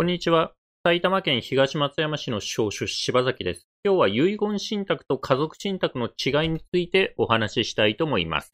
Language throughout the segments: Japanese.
こんにちは。埼玉県東松山市の少主柴崎です。今日は遺言信託と家族信託の違いについてお話ししたいと思います。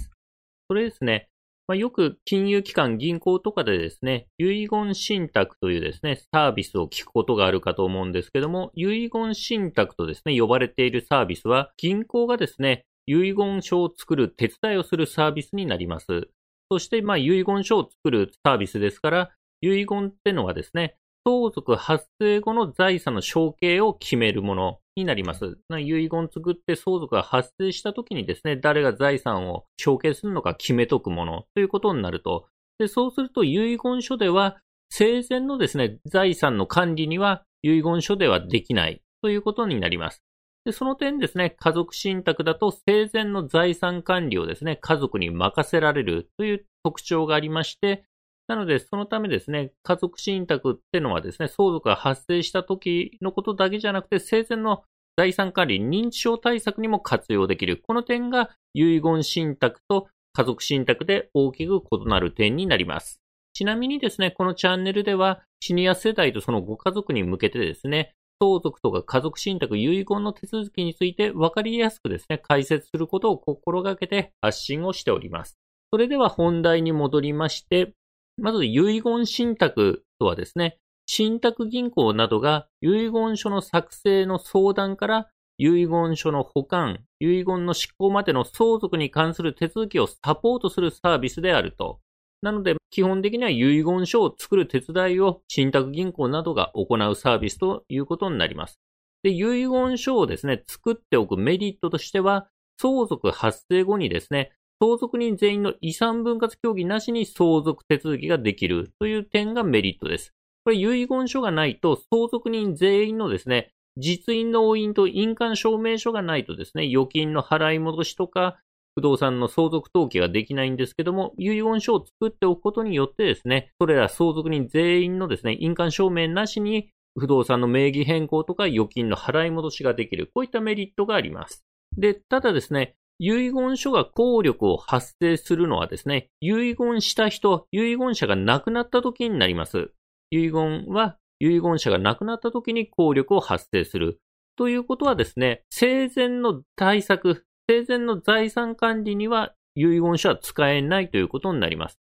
それですね、まあ、よく金融機関、銀行とかでですね、遺言信託というですね、サービスを聞くことがあるかと思うんですけども、遺言信託とですね、呼ばれているサービスは、銀行がですね、遺言書を作る手伝いをするサービスになります。そして、まあ、遺言書を作るサービスですから、遺言ってのはですね、相続発生後の財産の承継を決めるものになります。遺言作って相続が発生した時にですね、誰が財産を承継するのか決めとくものということになると。でそうすると遺言書では生前のですね、財産の管理には遺言書ではできないということになります。でその点ですね、家族信託だと生前の財産管理をですね、家族に任せられるという特徴がありまして、なので、そのためですね、家族信託ってのはですね、相続が発生した時のことだけじゃなくて、生前の財産管理、認知症対策にも活用できる。この点が遺言信託と家族信託で大きく異なる点になります。ちなみにですね、このチャンネルでは、シニア世代とそのご家族に向けてですね、相続とか家族信託、遺言の手続きについて分かりやすくですね、解説することを心がけて発信をしております。それでは本題に戻りまして、まず遺言信託とはですね、信託銀行などが遺言書の作成の相談から遺言書の保管、遺言の執行までの相続に関する手続きをサポートするサービスであると。なので、基本的には遺言書を作る手伝いを信託銀行などが行うサービスということになります。で、遺言書をですね、作っておくメリットとしては、相続発生後にですね、相続人全員の遺産分割協議なしに相続手続きができるという点がメリットです。これ遺言書がないと相続人全員のですね、実印の押印と印鑑証明書がないとですね、預金の払い戻しとか、不動産の相続登記ができないんですけども、遺言書を作っておくことによってですね、それら相続人全員のですね、印鑑証明なしに不動産の名義変更とか預金の払い戻しができる。こういったメリットがあります。で、ただですね、遺言書が効力を発生するのはですね、遺言した人、遺言者が亡くなった時になります。遺言は遺言者が亡くなった時に効力を発生する。ということはですね、生前の対策、生前の財産管理には遺言書は使えないということになります。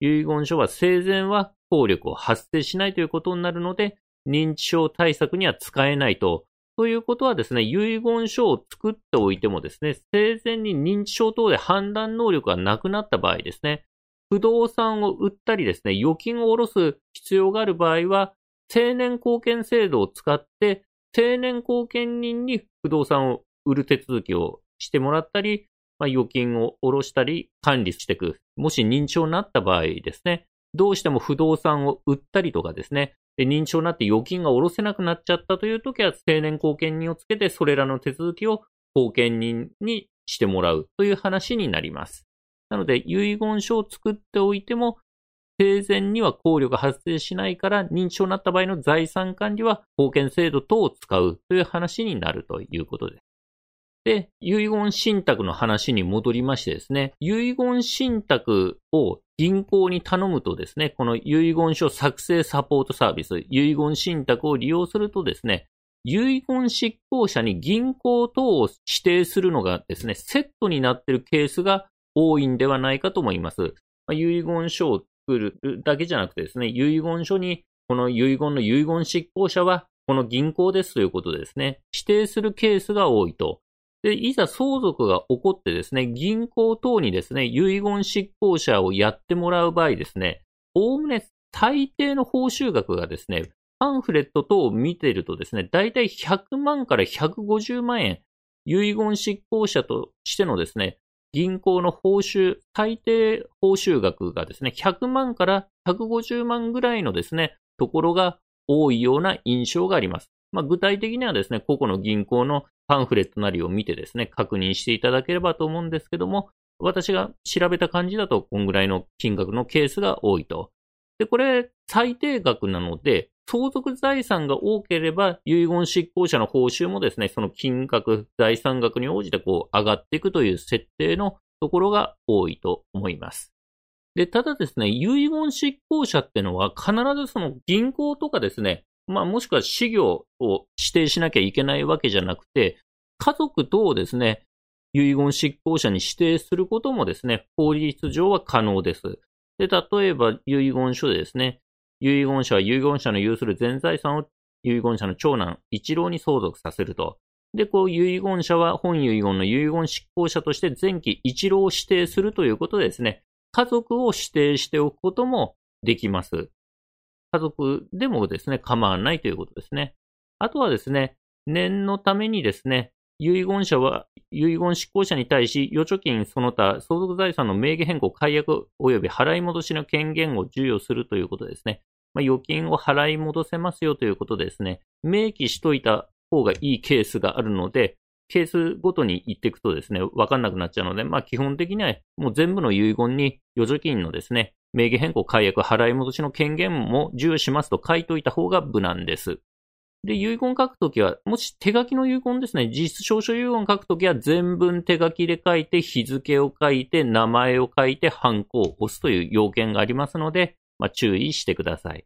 遺言書は生前は効力を発生しないということになるので、認知症対策には使えないとということはですね、遺言書を作っておいてもですね、生前に認知症等で判断能力がなくなった場合ですね、不動産を売ったりですね、預金を下ろす必要がある場合は、定年貢献制度を使って、定年貢献人に不動産を売る手続きをしてもらったり、まあ、預金を下ろしたり管理していく。もし認知症になった場合ですね、どうしても不動産を売ったりとかですね、で、認知症になって預金が下ろせなくなっちゃったという時は、定年後見人をつけて、それらの手続きを後見人にしてもらうという話になります。なので、遺言書を作っておいても、生前には考慮が発生しないから、認知症になった場合の財産管理は、保険制度等を使うという話になるということです。で、遺言信託の話に戻りましてですね、遺言信託を銀行に頼むとですね、この遺言書作成サポートサービス、遺言信託を利用するとですね、遺言執行者に銀行等を指定するのがですね、セットになっているケースが多いんではないかと思います。まあ、遺言書を作るだけじゃなくてですね、遺言書にこの遺言の遺言執行者はこの銀行ですということですね、指定するケースが多いと。で、いざ相続が起こってですね、銀行等にですね、遺言執行者をやってもらう場合ですね、おおむね大抵の報酬額がですね、パンフレット等を見ているとですね、だいたい100万から150万円、遺言執行者としてのですね、銀行の報酬、最低報酬額がですね、100万から150万ぐらいのですね、ところが多いような印象があります。まあ、具体的にはですね、個々の銀行のパンフレットなりを見てですね、確認していただければと思うんですけども、私が調べた感じだと、こんぐらいの金額のケースが多いと。で、これ、最低額なので、相続財産が多ければ、遺言執行者の報酬もですね、その金額、財産額に応じてこう上がっていくという設定のところが多いと思います。で、ただですね、遺言執行者ってのは必ずその銀行とかですね、まあもしくは事業を指定しなきゃいけないわけじゃなくて、家族等をですね、遺言執行者に指定することもですね、法律上は可能です。で、例えば遺言書でですね、遺言者は遺言者の有する全財産を遺言者の長男一郎に相続させると。で、こう遺言者は本遺言の遺言執行者として前期一郎を指定するということでですね、家族を指定しておくこともできます。家族でもですね、構わないということですね。あとはですね、念のためにですね、遺言者は、遺言執行者に対し、預貯金その他相続財産の名義変更、解約及び払い戻しの権限を授与するということですね。まあ、預金を払い戻せますよということですね。明記しといた方がいいケースがあるので、ケースごとに言っていくとですね、わかんなくなっちゃうので、まあ基本的にはもう全部の遺言に預貯金のですね、名義変更、解約、払い戻しの権限も授与しますと書いといた方が無難です。で、遺言書くときは、もし手書きの遺言ですね、実質証書遺言書くときは全文手書きで書いて、日付を書いて、名前を書いて、ハンコを押すという要件がありますので、まあ、注意してください。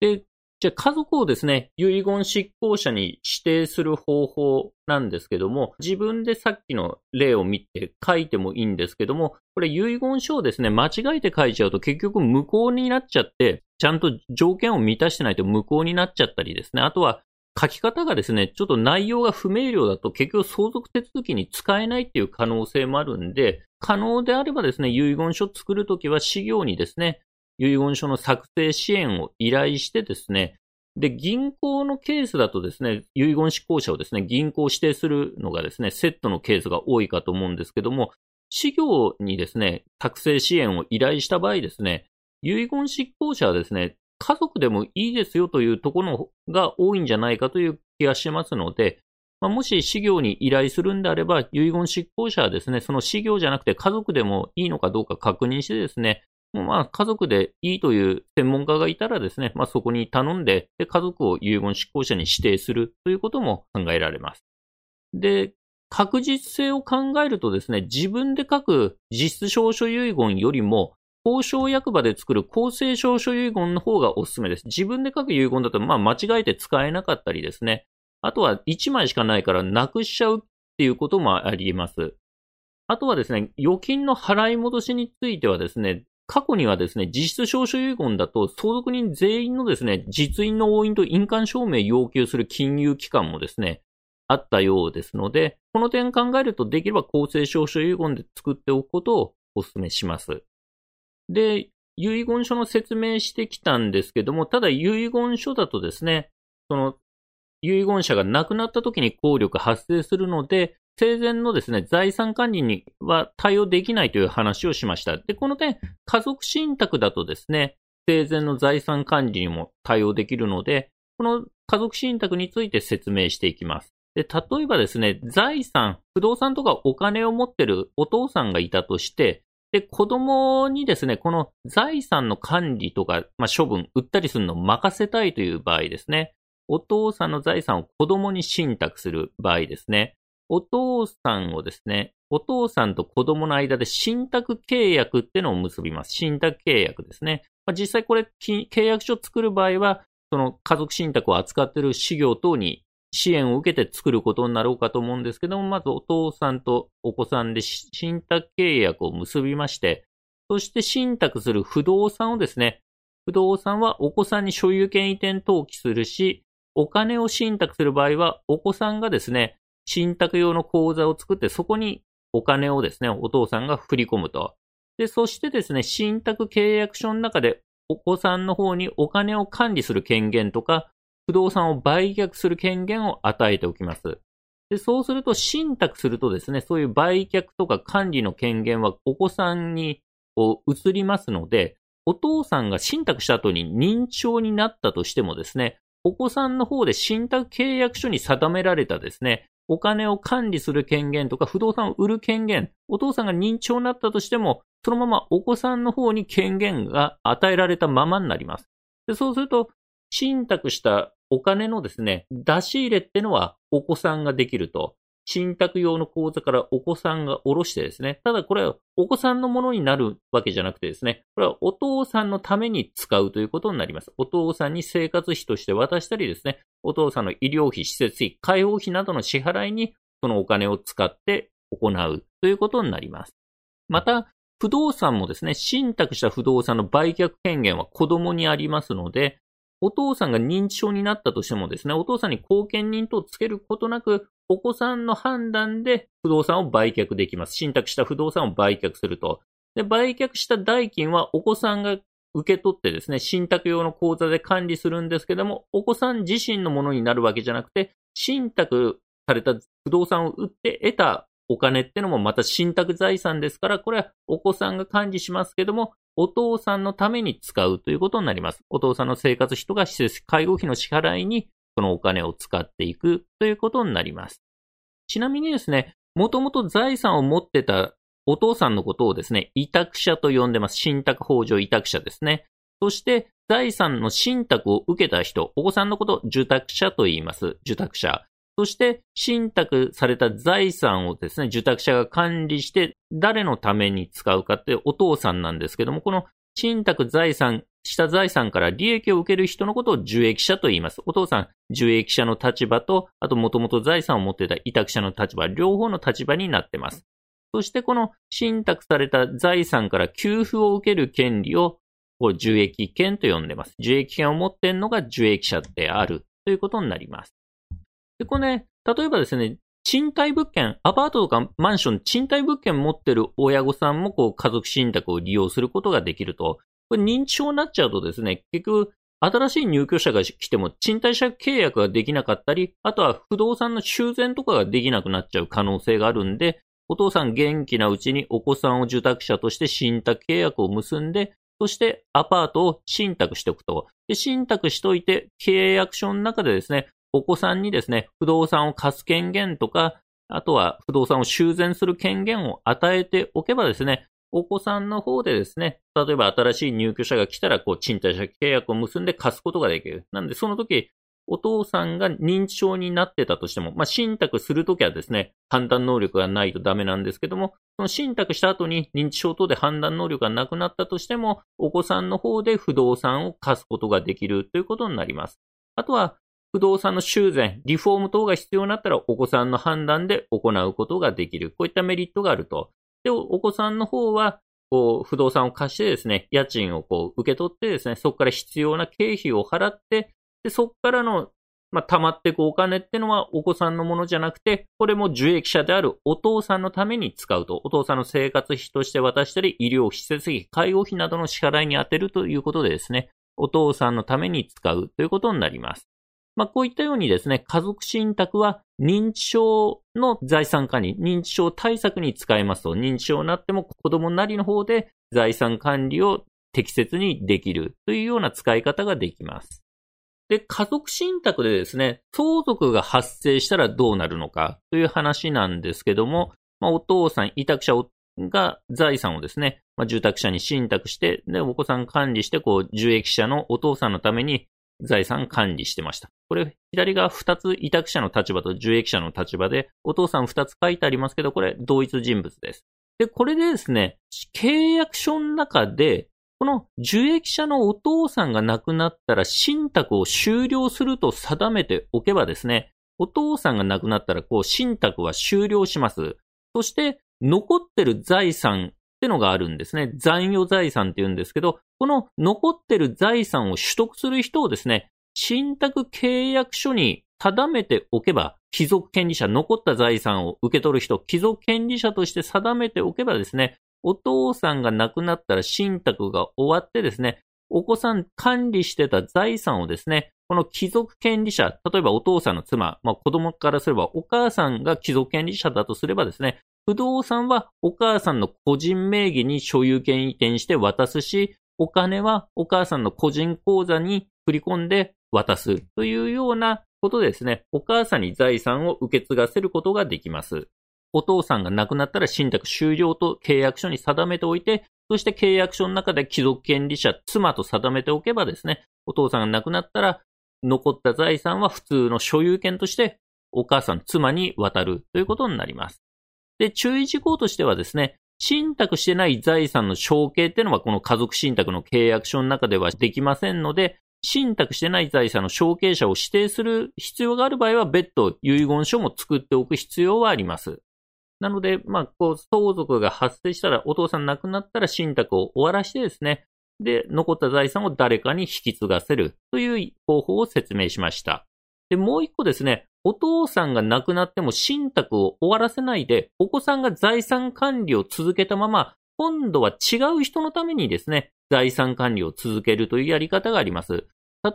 で、じゃあ家族をですね、遺言執行者に指定する方法なんですけども、自分でさっきの例を見て書いてもいいんですけども、これ遺言書をですね、間違えて書いちゃうと結局無効になっちゃって、ちゃんと条件を満たしてないと無効になっちゃったりですね。あとは書き方がですね、ちょっと内容が不明瞭だと結局相続手続きに使えないっていう可能性もあるんで、可能であればですね、遺言書を作るときは資料にですね、遺言書の作成支援を依頼してですね、で、銀行のケースだとですね、遺言執行者をですね、銀行指定するのがですね、セットのケースが多いかと思うんですけども、事業にですね、作成支援を依頼した場合ですね、遺言執行者はですね、家族でもいいですよというところが多いんじゃないかという気がしますので、まあ、もし事業に依頼するんであれば、遺言執行者はですね、その事業じゃなくて家族でもいいのかどうか確認してですね、まあ、家族でいいという専門家がいたらですね、まあ、そこに頼んでで、家族を遺言執行者に指定するということも考えられます。で、確実性を考えるとですね、自分で書く実質証書遺言よりも、交渉役場で作る公正証書遺言の方がおすすめです。自分で書く遺言だと、まあ、間違えて使えなかったりですね。あとは1枚しかないからなくしちゃうっていうこともあります。あとはですね、預金の払い戻しについてはですね、過去にはですね、実質証書遺言だと相続人全員のですね、実印の押印と印鑑証明要求する金融機関もですね、あったようですので、この点考えるとできれば公正証書遺言で作っておくことをお勧めします。で、遺言書の説明してきたんですけども、ただ遺言書だとですね、その遺言者が亡くなった時に効力発生するので、生前のですね、財産管理には対応できないという話をしました。で、この点、家族信託だとですね、生前の財産管理にも対応できるので、この家族信託について説明していきます。で、例えばですね、財産、不動産とかお金を持ってるお父さんがいたとして、で、子供にですね、この財産の管理とか、まあ、処分、売ったりするのを任せたいという場合ですね。お父さんの財産を子供に信託する場合ですね。お父さんをですね、お父さんと子供の間で信託契約ってのを結びます。信託契約ですね。まあ、実際これ、契約書を作る場合は、その家族信託を扱っている事業等に支援を受けて作ることになろうかと思うんですけども、まずお父さんとお子さんで信託契約を結びまして、そして信託する不動産をですね、不動産はお子さんに所有権移転登記するし、お金を信託する場合は、お子さんがですね、信託用の口座を作って、そこにお金をですね、お父さんが振り込むと。で、そしてですね、信託契約書の中で、お子さんの方にお金を管理する権限とか、不動産を売却する権限を与えておきます。で、そうすると、信託するとですね、そういう売却とか管理の権限はお子さんにこう移りますので、お父さんが信託した後に認知症になったとしてもですね、お子さんの方で信託契約書に定められたですね、お金を管理する権限とか不動産を売る権限、お父さんが認知症になったとしても、そのままお子さんの方に権限が与えられたままになります。でそうすると、信託したお金のですね、出し入れってのはお子さんができると。信託用の口座からお子さんが下ろしてですね、ただこれはお子さんのものになるわけじゃなくてですね、これはお父さんのために使うということになります。お父さんに生活費として渡したりですね、お父さんの医療費、施設費、介護費などの支払いにそのお金を使って行うということになります。また、不動産もですね、信託した不動産の売却権限は子供にありますので、お父さんが認知症になったとしてもですね、お父さんに後見人とつけることなく、お子さんの判断で不動産を売却できます。信託した不動産を売却すると。で、売却した代金はお子さんが受け取ってですね、信託用の口座で管理するんですけども、お子さん自身のものになるわけじゃなくて、信託された不動産を売って得たお金ってのもまた信託財産ですから、これはお子さんが管理しますけども、お父さんのために使うということになります。お父さんの生活費とか施設、介護費の支払いに、そのお金を使っていくということになります。ちなみにですね、もともと財産を持ってたお父さんのことをですね、委託者と呼んでます。信託法上委託者ですね。そして、財産の信託を受けた人、お子さんのことを受託者と言います。受託者。そして、信託された財産をですね、受託者が管理して、誰のために使うかってお父さんなんですけども、この信託財産、した財産から利益を受ける人のことを受益者と言います。お父さん、受益者の立場と、あともともと財産を持っていた委託者の立場、両方の立場になってます。そしてこの信託された財産から給付を受ける権利を、こう受益権と呼んでます。受益権を持っているのが受益者であるということになります。で、これね、例えばですね、賃貸物件、アパートとかマンション、賃貸物件持ってる親御さんもこう家族信託を利用することができると。これ認知症になっちゃうとですね、結局、新しい入居者が来ても賃貸借契約ができなかったり、あとは不動産の修繕とかができなくなっちゃう可能性があるんで、お父さん元気なうちにお子さんを受託者として信託契約を結んで、そしてアパートを信託しておくと。で、信託しといて、契約書の中でですね、お子さんにですね、不動産を貸す権限とか、あとは不動産を修繕する権限を与えておけばですね、お子さんの方でですね、例えば新しい入居者が来たら、こう、賃貸借契約を結んで貸すことができる。なんで、その時、お父さんが認知症になってたとしても、まあ、信託するときはですね、判断能力がないとダメなんですけども、その信託した後に認知症等で判断能力がなくなったとしても、お子さんの方で不動産を貸すことができるということになります。あとは、不動産の修繕、リフォーム等が必要になったらお子さんの判断で行うことができる。こういったメリットがあると。で、お子さんの方は、こう、不動産を貸してですね、家賃をこう、受け取ってですね、そこから必要な経費を払って、で、そこからの、まあ、溜まっていくお金ってのはお子さんのものじゃなくて、これも受益者であるお父さんのために使うと。お父さんの生活費として渡したり、医療施設費、介護費などの支払いに充てるということでですね、お父さんのために使うということになります。まあ、こういったようにですね、家族信託は認知症の財産管理、認知症対策に使えますと、認知症になっても子供なりの方で財産管理を適切にできるというような使い方ができます。で、家族信託でですね、相続が発生したらどうなるのかという話なんですけども、まあ、お父さん、委託者が財産をですね、まあ、住宅者に信託して、で、お子さん管理して、こう、受益者のお父さんのために財産管理してました。これ、左が2つ委託者の立場と受益者の立場で、お父さん2つ書いてありますけど、これ同一人物です。で、これでですね、契約書の中で、この受益者のお父さんが亡くなったら信託を終了すると定めておけばですね、お父さんが亡くなったらこう信託は終了します。そして残ってる財産ってのがあるんですね。残余財産って言うんですけど、この残ってる財産を取得する人をですね、信託契約書に定めておけば、貴族権利者、残った財産を受け取る人、貴族権利者として定めておけばですね、お父さんが亡くなったら信託が終わってですね、お子さん管理してた財産をですね、この貴族権利者、例えばお父さんの妻、まあ子供からすればお母さんが貴族権利者だとすればですね、不動産はお母さんの個人名義に所有権移転して渡すし、お金はお母さんの個人口座に振り込んで渡すというようなことですね。お母さんに財産を受け継がせることができます。お父さんが亡くなったら信託終了と契約書に定めておいて、そして契約書の中で貴族権利者、妻と定めておけばですね、お父さんが亡くなったら残った財産は普通の所有権としてお母さん、妻に渡るということになります。で、注意事項としてはですね、信託してない財産の承継っていうのはこの家族信託の契約書の中ではできませんので、信託してない財産の承継者を指定する必要がある場合は別途遺言書も作っておく必要はあります。なので、まあ、こう、相続が発生したら、お父さん亡くなったら信託を終わらしてですね、で、残った財産を誰かに引き継がせるという方法を説明しました。で、もう一個ですね、お父さんが亡くなっても信託を終わらせないで、お子さんが財産管理を続けたまま、今度は違う人のためにですね、財産管理を続けるというやり方があります。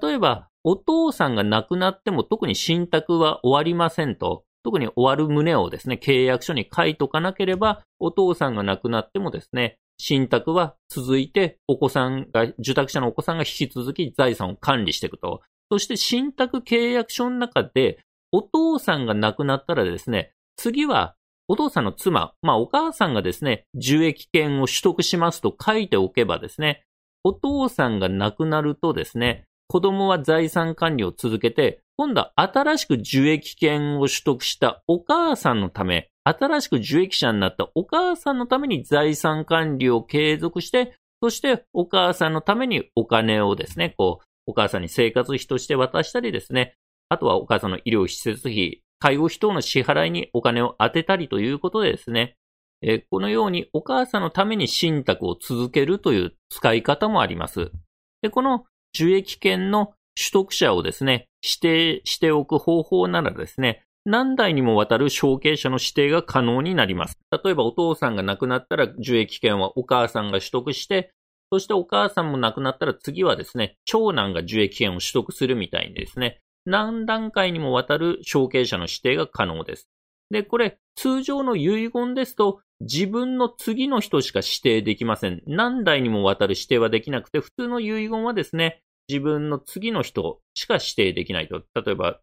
例えば、お父さんが亡くなっても特に信託は終わりませんと、特に終わる旨をですね、契約書に書いとかなければ、お父さんが亡くなってもですね、信託は続いて、お子さんが、受託者のお子さんが引き続き財産を管理していくと。そして信託契約書の中で、お父さんが亡くなったらですね、次はお父さんの妻、まあお母さんがですね、受益権を取得しますと書いておけばですね、お父さんが亡くなるとですね、子供は財産管理を続けて、今度は新しく受益権を取得したお母さんのため、新しく受益者になったお母さんのために財産管理を継続して、そしてお母さんのためにお金をですね、こう、お母さんに生活費として渡したりですね、あとはお母さんの医療施設費、介護費等の支払いにお金を当てたりということでですね、えこのようにお母さんのために信託を続けるという使い方もあります。で、この受益権の取得者をですね、指定しておく方法ならですね、何代にもわたる承継者の指定が可能になります。例えばお父さんが亡くなったら受益権はお母さんが取得して、そしてお母さんも亡くなったら次はですね、長男が受益権を取得するみたいにですね、何段階にもわたる承継者の指定が可能です。で、これ、通常の遺言ですと、自分の次の人しか指定できません。何代にもわたる指定はできなくて、普通の遺言はですね、自分の次の人しか指定できないと。例えば、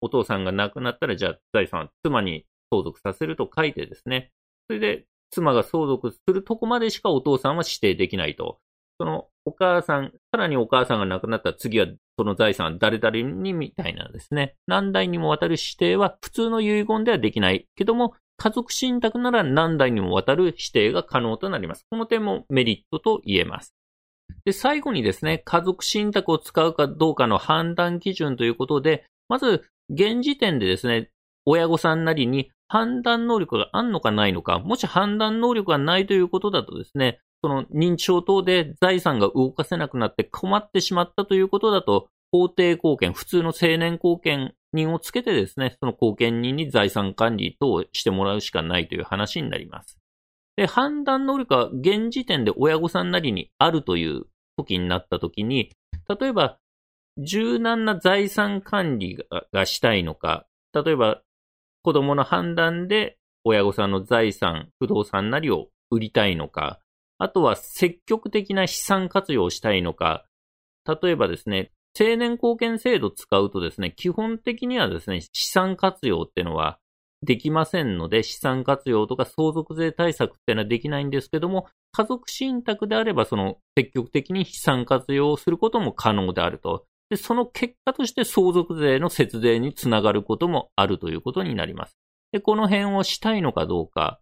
お父さんが亡くなったら、じゃあ財産は妻に相続させると書いてですね。それで、妻が相続するとこまでしかお父さんは指定できないと。そのお母さん、さらにお母さんが亡くなったら次はその財産は誰々にみたいなですね。何代にもわたる指定は普通の遺言ではできないけども、家族信託なら何代にもわたる指定が可能となります。この点もメリットと言えます。で、最後にですね、家族信託を使うかどうかの判断基準ということで、まず、現時点でですね、親御さんなりに判断能力があんのかないのか、もし判断能力がないということだとですね、その認知症等で財産が動かせなくなって困ってしまったということだと、法定貢献、普通の青年貢献人をつけてですね、その貢献人に財産管理等をしてもらうしかないという話になります。で、判断能力は現時点で親御さんなりにあるという時になった時に、例えば、柔軟な財産管理がしたいのか、例えば、子供の判断で親御さんの財産、不動産なりを売りたいのか、あとは積極的な資産活用をしたいのか、例えばですね、青年貢献制度使うとですね、基本的にはですね、資産活用ってのはできませんので、資産活用とか相続税対策っていうのはできないんですけども、家族信託であれば、その積極的に資産活用をすることも可能であると。で、その結果として相続税の節税につながることもあるということになります。で、この辺をしたいのかどうか。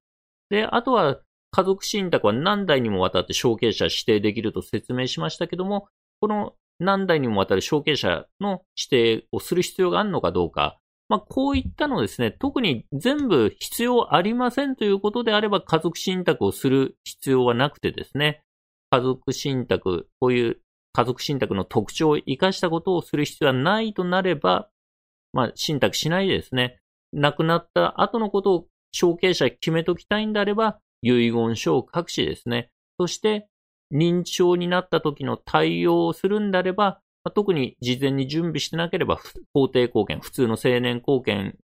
で、あとは家族信託は何代にもわたって承継者指定できると説明しましたけども、この何代にもわたる承継者の指定をする必要があるのかどうか。まあ、こういったのですね、特に全部必要ありませんということであれば家族信託をする必要はなくてですね、家族信託、こういう家族信託の特徴を生かしたことをする必要はないとなれば、まあ、信託しないでですね、亡くなった後のことを承継者決めときたいんであれば、遺言書を書くしですね、そして認知症になった時の対応をするんであれば、まあ、特に事前に準備してなければ、法定貢献、普通の青年貢献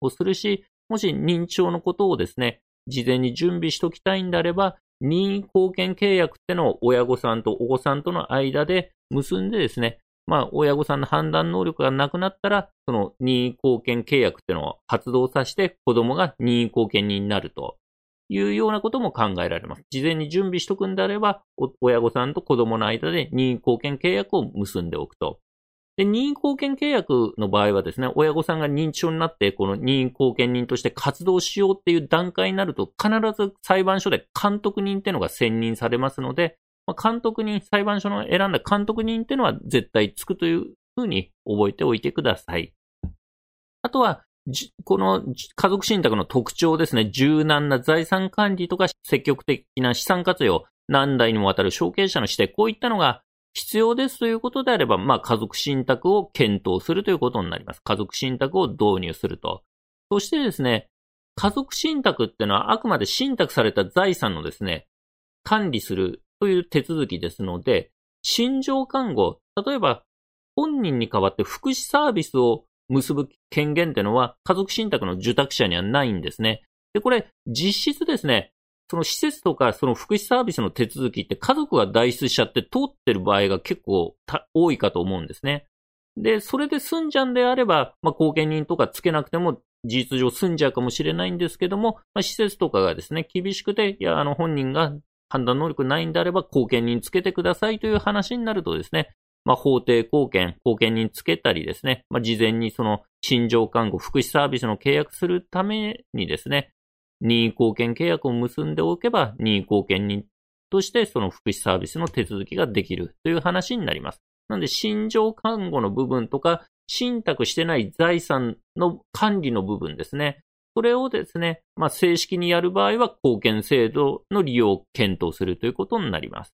をするし、もし認知症のことをですね、事前に準備しときたいんであれば、任意貢献契約ってのを親御さんとお子さんとの間で結んでですね、まあ、親御さんの判断能力がなくなったら、その任意貢献契約ってのを発動させて、子供が任意貢献人になると。いうようなことも考えられます。事前に準備しとくんであれば、親御さんと子供の間で任意貢献契約を結んでおくと。で、任意貢献契約の場合はですね、親御さんが認知症になって、この任意貢献人として活動しようっていう段階になると、必ず裁判所で監督人っていうのが選任されますので、まあ、監督人、裁判所の選んだ監督人っていうのは絶対つくというふうに覚えておいてください。あとは、この家族信託の特徴ですね、柔軟な財産管理とか積極的な資産活用、何代にもわたる承継者の指定、こういったのが必要ですということであれば、まあ、家族信託を検討するということになります。家族信託を導入すると。そしてですね、家族信託ってのはあくまで信託された財産のですね、管理するという手続きですので、心情看護、例えば本人に代わって福祉サービスを結ぶ権限ってのは家族信託の受託者にはないんですね。で、これ実質ですね、その施設とかその福祉サービスの手続きって家族が代筆しちゃって通ってる場合が結構多いかと思うんですね。で、それで済んじゃんであれば、まあ、後見人とかつけなくても事実上済んじゃうかもしれないんですけども、まあ、施設とかがですね、厳しくて、いや、あの本人が判断能力ないんであれば、後見人つけてくださいという話になるとですね、まあ、法定後見、後見人つけたりですね、まあ、事前にその、心情看護、福祉サービスの契約するためにですね、任意貢献契約を結んでおけば、任意貢献人としてその福祉サービスの手続きができるという話になります。なので、心情看護の部分とか、信託してない財産の管理の部分ですね。それをですね、まあ、正式にやる場合は、貢献制度の利用を検討するということになります。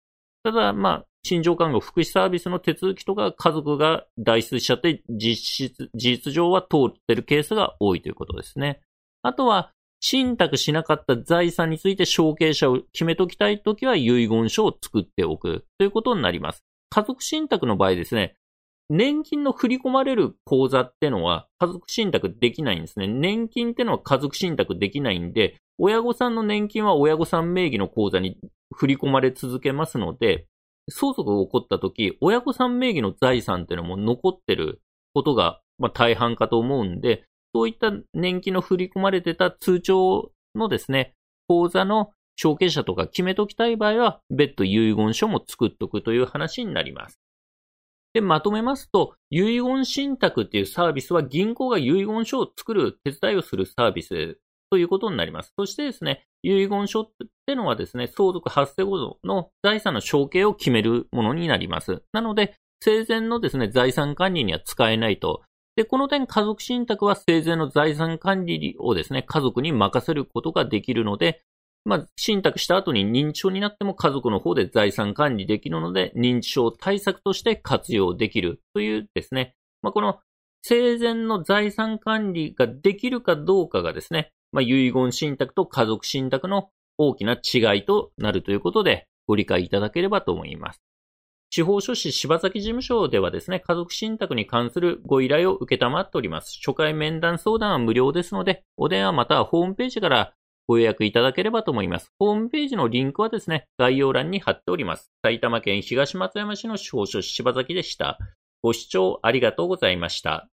ただ、まあ、心情看護福祉サービスの手続きとか家族が代筆しちゃって実質、事実上は通ってるケースが多いということですね。あとは、信託しなかった財産について承継者を決めときたいときは遺言書を作っておくということになります。家族信託の場合ですね、年金の振り込まれる口座ってのは家族信託できないんですね。年金ってのは家族信託できないんで、親御さんの年金は親御さん名義の口座に振り込まれ続けますので、相続が起こった時、親御さん名義の財産っていうのも残ってることが、まあ、大半かと思うんで、そういった年金の振り込まれてた通帳のですね、口座の承継者とか決めときたい場合は、別途遺言書も作っとくという話になります。で、まとめますと、遺言信託っていうサービスは銀行が遺言書を作る手伝いをするサービスということになります。そしてですね、遺言書ってのはですね、相続発生後の財産の承継を決めるものになります。なので、生前のですね、財産管理には使えないと。で、この点家族信託は生前の財産管理をですね、家族に任せることができるので、まあ、信託した後に認知症になっても家族の方で財産管理できるので、認知症対策として活用できるというですね、まあ、この生前の財産管理ができるかどうかがですね、まあ、遺言信託と家族信託の大きな違いとなるということで、ご理解いただければと思います。司法書士柴崎事務所ではですね、家族信託に関するご依頼を受けたまっております。初回面談相談は無料ですので、お電話またはホームページからご予約いただければと思います。ホームページのリンクはですね、概要欄に貼っております。埼玉県東松山市の司法書士柴崎でした。ご視聴ありがとうございました。